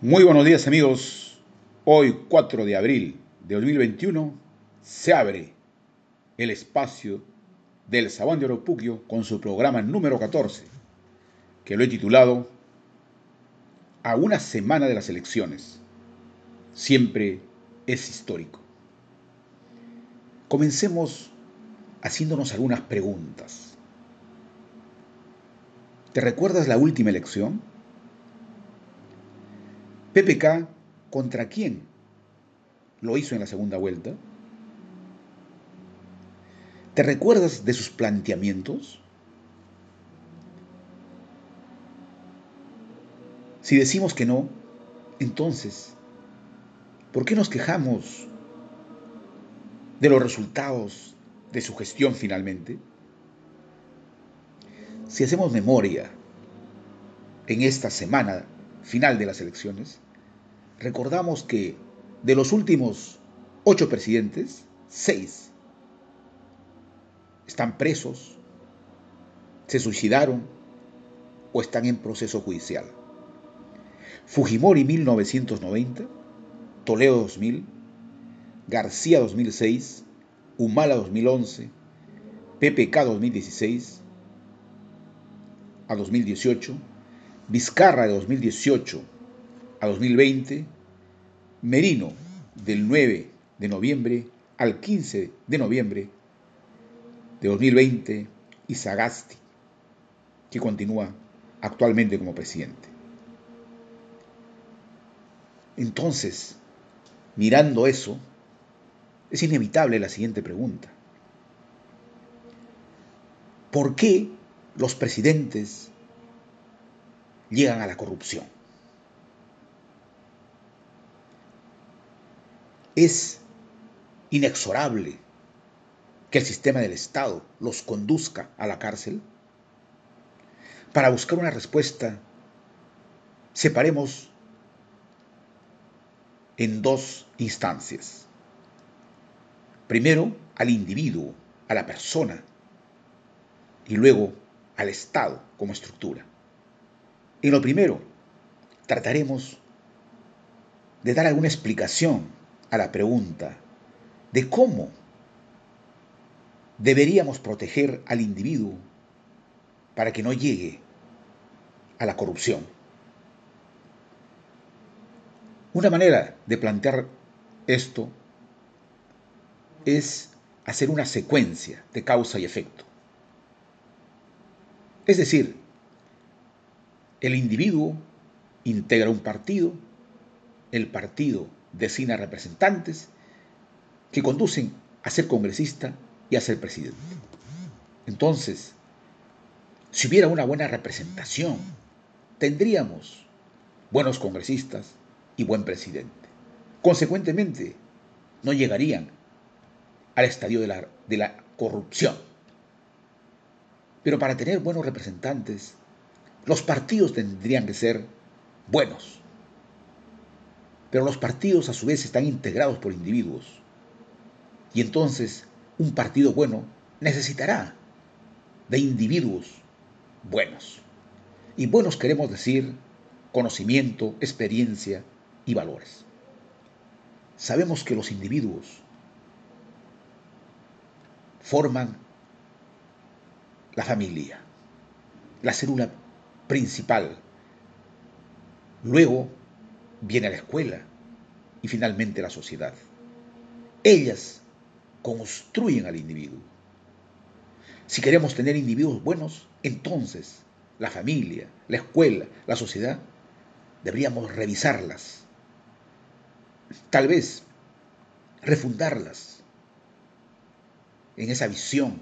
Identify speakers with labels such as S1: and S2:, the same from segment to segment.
S1: Muy buenos días amigos. Hoy 4 de abril de 2021 se abre el espacio del Sabán de Oropuquio con su programa número 14, que lo he titulado A una semana de las elecciones. Siempre es histórico. Comencemos haciéndonos algunas preguntas. ¿Te recuerdas la última elección? PPK contra quién lo hizo en la segunda vuelta. ¿Te recuerdas de sus planteamientos? Si decimos que no, entonces, ¿por qué nos quejamos de los resultados de su gestión finalmente? Si hacemos memoria en esta semana final de las elecciones, recordamos que de los últimos ocho presidentes, seis están presos, se suicidaron o están en proceso judicial. Fujimori 1990, Toledo 2000, García 2006, Humala 2011, PPK 2016 a 2018, Vizcarra de 2018 a 2020, Merino del 9 de noviembre al 15 de noviembre de 2020 y Sagasti, que continúa actualmente como presidente. Entonces, mirando eso, es inevitable la siguiente pregunta. ¿Por qué los presidentes llegan a la corrupción. Es inexorable que el sistema del Estado los conduzca a la cárcel. Para buscar una respuesta, separemos en dos instancias. Primero al individuo, a la persona, y luego al Estado como estructura. En lo primero, trataremos de dar alguna explicación a la pregunta de cómo deberíamos proteger al individuo para que no llegue a la corrupción. Una manera de plantear esto es hacer una secuencia de causa y efecto. Es decir, el individuo integra un partido, el partido designa representantes que conducen a ser congresista y a ser presidente. Entonces, si hubiera una buena representación, tendríamos buenos congresistas y buen presidente. Consecuentemente, no llegarían al estadio de la, de la corrupción. Pero para tener buenos representantes, los partidos tendrían que ser buenos. Pero los partidos a su vez están integrados por individuos. Y entonces un partido bueno necesitará de individuos buenos. Y buenos queremos decir conocimiento, experiencia y valores. Sabemos que los individuos forman la familia, la célula principal. Luego viene la escuela y finalmente la sociedad. Ellas construyen al individuo. Si queremos tener individuos buenos, entonces la familia, la escuela, la sociedad, deberíamos revisarlas. Tal vez refundarlas en esa visión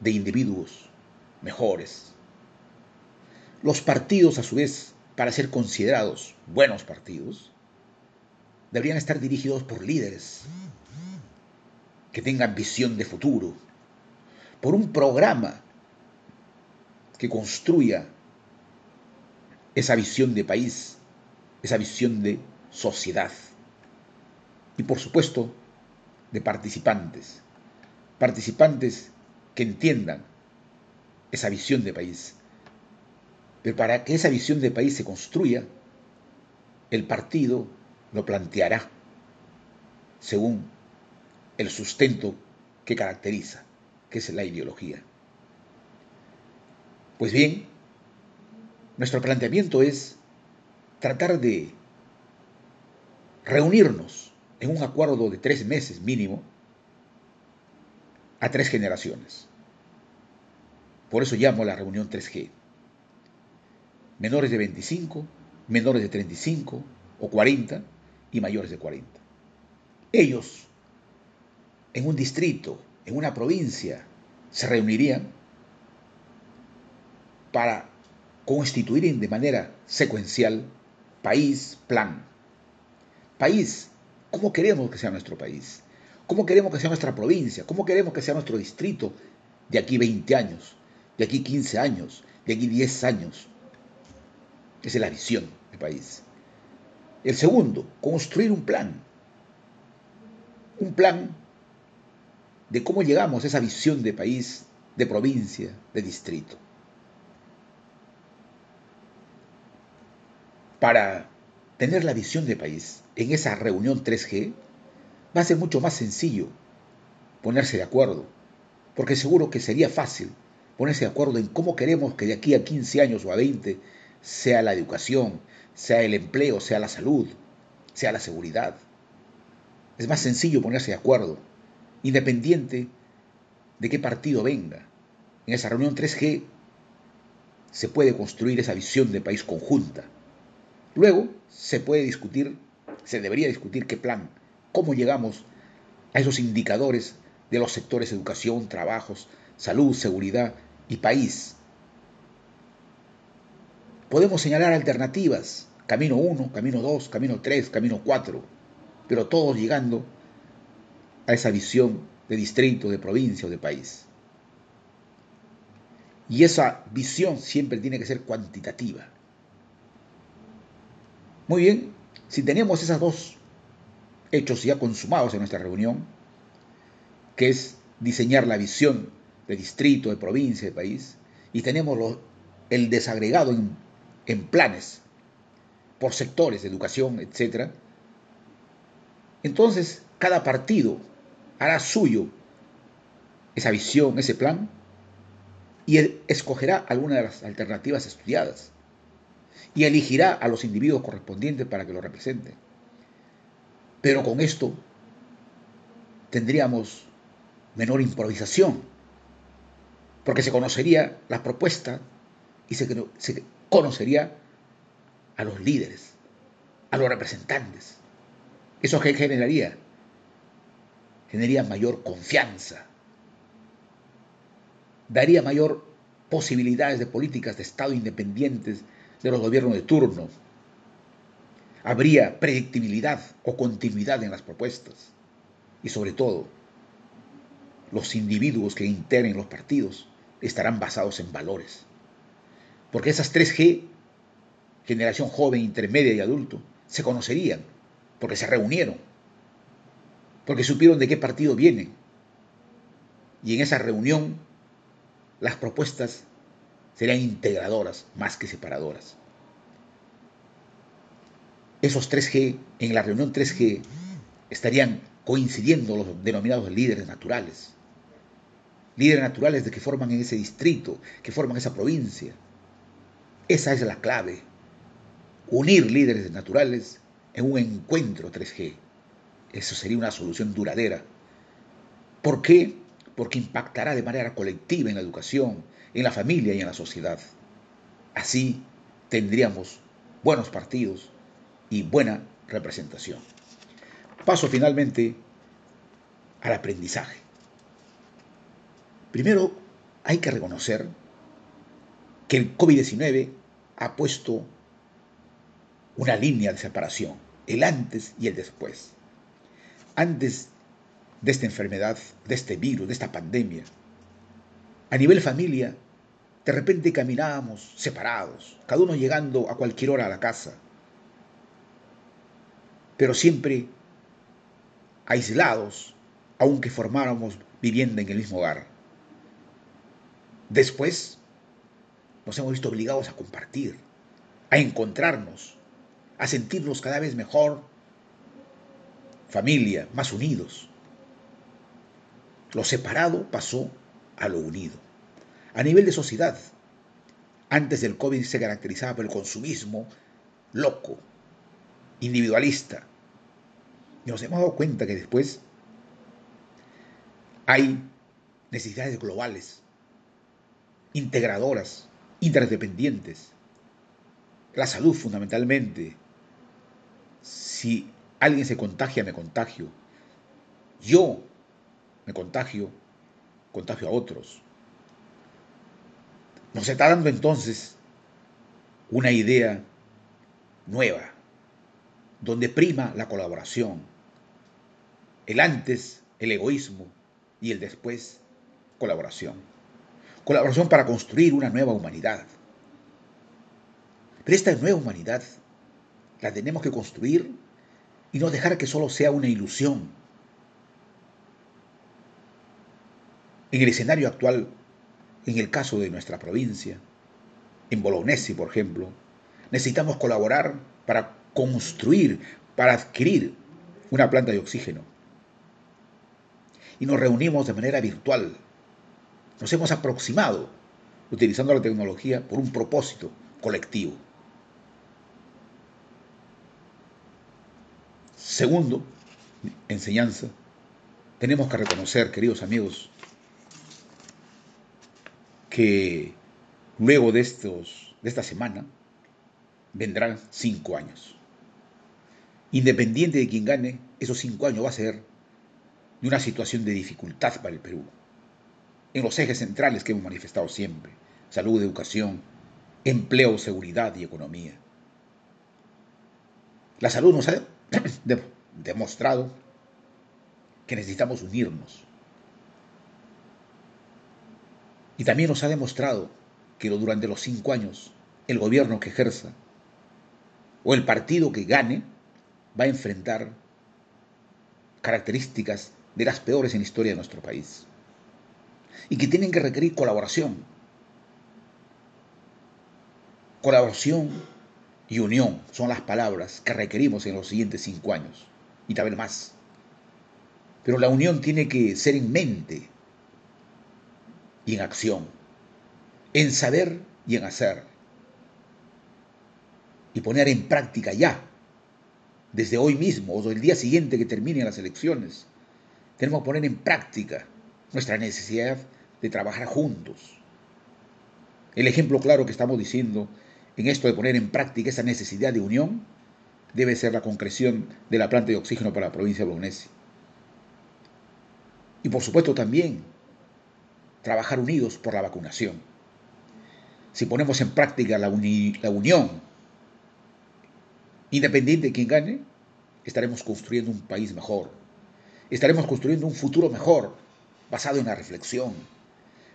S1: de individuos mejores, los partidos, a su vez, para ser considerados buenos partidos, deberían estar dirigidos por líderes que tengan visión de futuro, por un programa que construya esa visión de país, esa visión de sociedad y por supuesto de participantes, participantes que entiendan esa visión de país, pero para que esa visión de país se construya, el partido lo planteará según el sustento que caracteriza, que es la ideología. Pues bien, nuestro planteamiento es tratar de reunirnos en un acuerdo de tres meses mínimo a tres generaciones. Por eso llamo a la reunión 3G. Menores de 25, menores de 35 o 40 y mayores de 40. Ellos, en un distrito, en una provincia, se reunirían para constituir de manera secuencial país, plan. País, ¿cómo queremos que sea nuestro país? ¿Cómo queremos que sea nuestra provincia? ¿Cómo queremos que sea nuestro distrito de aquí 20 años, de aquí 15 años, de aquí 10 años? Esa es la visión del país. El segundo, construir un plan. Un plan de cómo llegamos a esa visión de país, de provincia, de distrito. Para tener la visión de país en esa reunión 3G, va a ser mucho más sencillo ponerse de acuerdo, porque seguro que sería fácil ponerse de acuerdo en cómo queremos que de aquí a 15 años o a 20 sea la educación, sea el empleo, sea la salud, sea la seguridad. Es más sencillo ponerse de acuerdo, independiente de qué partido venga. En esa reunión 3G se puede construir esa visión de país conjunta. Luego se puede discutir, se debería discutir qué plan, cómo llegamos a esos indicadores de los sectores educación, trabajos, salud, seguridad y país Podemos señalar alternativas, camino 1, camino 2, camino 3, camino 4, pero todos llegando a esa visión de distrito, de provincia o de país. Y esa visión siempre tiene que ser cuantitativa. Muy bien, si tenemos esos dos hechos ya consumados en nuestra reunión, que es diseñar la visión de distrito, de provincia, de país, y tenemos el desagregado en en planes por sectores educación, etc., entonces cada partido hará suyo esa visión, ese plan, y escogerá alguna de las alternativas estudiadas y elegirá a los individuos correspondientes para que lo representen. Pero con esto tendríamos menor improvisación, porque se conocería la propuesta y se, se conocería a los líderes, a los representantes. ¿Eso qué generaría? Generaría mayor confianza, daría mayor posibilidades de políticas de Estado independientes de los gobiernos de turno. Habría predictibilidad o continuidad en las propuestas. Y sobre todo, los individuos que integren los partidos estarán basados en valores. Porque esas 3G, generación joven, intermedia y adulto, se conocerían, porque se reunieron, porque supieron de qué partido vienen. Y en esa reunión las propuestas serían integradoras más que separadoras. Esos 3G, en la reunión 3G, estarían coincidiendo los denominados líderes naturales. Líderes naturales de que forman en ese distrito, que forman esa provincia, esa es la clave. Unir líderes naturales en un encuentro 3G. Eso sería una solución duradera. ¿Por qué? Porque impactará de manera colectiva en la educación, en la familia y en la sociedad. Así tendríamos buenos partidos y buena representación. Paso finalmente al aprendizaje. Primero, hay que reconocer que el COVID-19 ha puesto una línea de separación, el antes y el después. Antes de esta enfermedad, de este virus, de esta pandemia, a nivel familia, de repente caminábamos separados, cada uno llegando a cualquier hora a la casa, pero siempre aislados, aunque formáramos vivienda en el mismo hogar. Después nos hemos visto obligados a compartir, a encontrarnos, a sentirnos cada vez mejor, familia, más unidos. Lo separado pasó a lo unido. A nivel de sociedad, antes del COVID se caracterizaba por el consumismo loco, individualista. Y nos hemos dado cuenta que después hay necesidades globales, integradoras, interdependientes. La salud fundamentalmente. Si alguien se contagia, me contagio. Yo me contagio, contagio a otros. Nos está dando entonces una idea nueva, donde prima la colaboración, el antes, el egoísmo y el después, colaboración. Colaboración para construir una nueva humanidad. Pero esta nueva humanidad la tenemos que construir y no dejar que solo sea una ilusión. En el escenario actual en el caso de nuestra provincia, en Bolognesi, por ejemplo, necesitamos colaborar para construir, para adquirir una planta de oxígeno. Y nos reunimos de manera virtual. Nos hemos aproximado utilizando la tecnología por un propósito colectivo. Segundo, enseñanza, tenemos que reconocer, queridos amigos, que luego de, estos, de esta semana vendrán cinco años. Independiente de quien gane, esos cinco años va a ser de una situación de dificultad para el Perú. En los ejes centrales que hemos manifestado siempre, salud, educación, empleo, seguridad y economía. La salud nos ha demostrado que necesitamos unirnos, Y también nos ha demostrado que durante los cinco años el gobierno que ejerza o el partido que gane va a enfrentar características de las peores en la historia de nuestro país y que tienen que requerir colaboración. Colaboración y unión son las palabras que requerimos en los siguientes cinco años y tal vez más. Pero la unión tiene que ser en mente, y en acción, en saber y en hacer. Y poner en práctica ya, desde hoy mismo o el día siguiente que terminen las elecciones, tenemos que poner en práctica nuestra necesidad de trabajar juntos. El ejemplo claro que estamos diciendo en esto de poner en práctica esa necesidad de unión debe ser la concreción de la planta de oxígeno para la provincia de Bolognesi. Y por supuesto también trabajar unidos por la vacunación. Si ponemos en práctica la, unión, independiente de quién gane, estaremos construyendo un país mejor. Estaremos construyendo un futuro mejor, basado en la reflexión.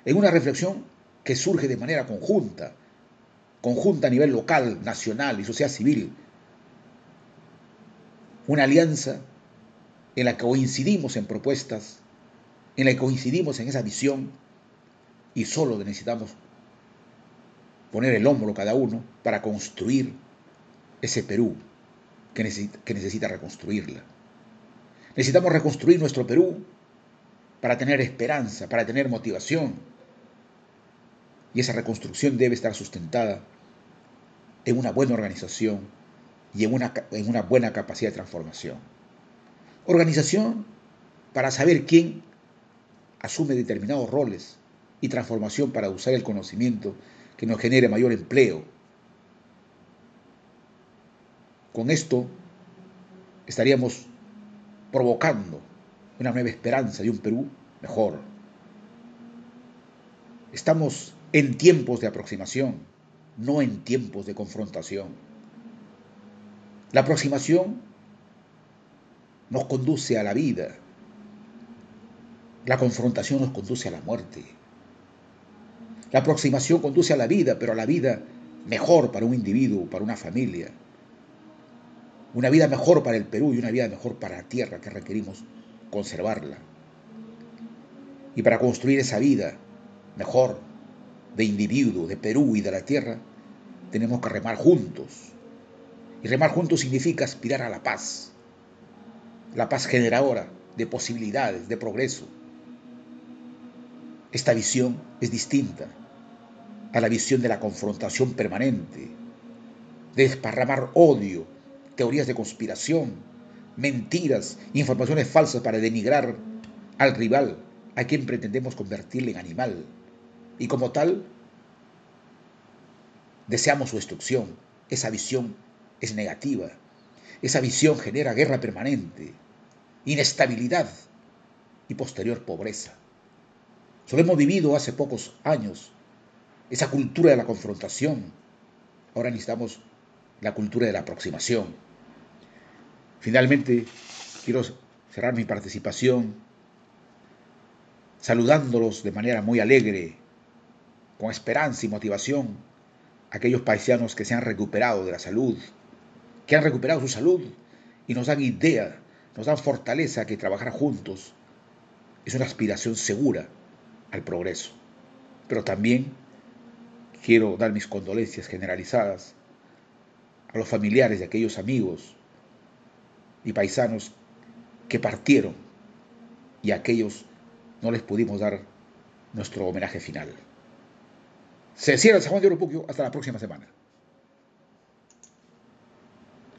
S1: En una reflexión que surge de manera conjunta, conjunta a nivel local, nacional y sociedad civil. Una alianza en la que coincidimos en propuestas, en la que coincidimos en esa visión y solo necesitamos poner el hombro cada uno para construir ese Perú que necesita, que necesita reconstruirla. Necesitamos reconstruir nuestro Perú para tener esperanza, para tener motivación. Y esa reconstrucción debe estar sustentada en una buena organización y en una, en una buena capacidad de transformación. Organización para saber quién asume determinados roles y transformación para usar el conocimiento que nos genere mayor empleo. Con esto estaríamos provocando una nueva esperanza de un Perú mejor. Estamos en tiempos de aproximación, no en tiempos de confrontación. La aproximación nos conduce a la vida, la confrontación nos conduce a la muerte. La aproximación conduce a la vida, pero a la vida mejor para un individuo, para una familia. Una vida mejor para el Perú y una vida mejor para la tierra que requerimos conservarla. Y para construir esa vida mejor de individuo, de Perú y de la tierra, tenemos que remar juntos. Y remar juntos significa aspirar a la paz, la paz generadora de posibilidades, de progreso. Esta visión es distinta a la visión de la confrontación permanente, de desparramar odio, teorías de conspiración, mentiras, informaciones falsas para denigrar al rival, a quien pretendemos convertirle en animal. Y como tal, deseamos su destrucción. Esa visión es negativa. Esa visión genera guerra permanente, inestabilidad y posterior pobreza. Solo hemos vivido hace pocos años esa cultura de la confrontación. Ahora necesitamos la cultura de la aproximación. Finalmente, quiero cerrar mi participación saludándolos de manera muy alegre, con esperanza y motivación, aquellos paisanos que se han recuperado de la salud, que han recuperado su salud y nos dan idea, nos dan fortaleza que trabajar juntos es una aspiración segura al progreso. Pero también quiero dar mis condolencias generalizadas a los familiares de aquellos amigos y paisanos que partieron y a aquellos no les pudimos dar nuestro homenaje final. Se cierra el San de Oropuquio hasta la próxima semana.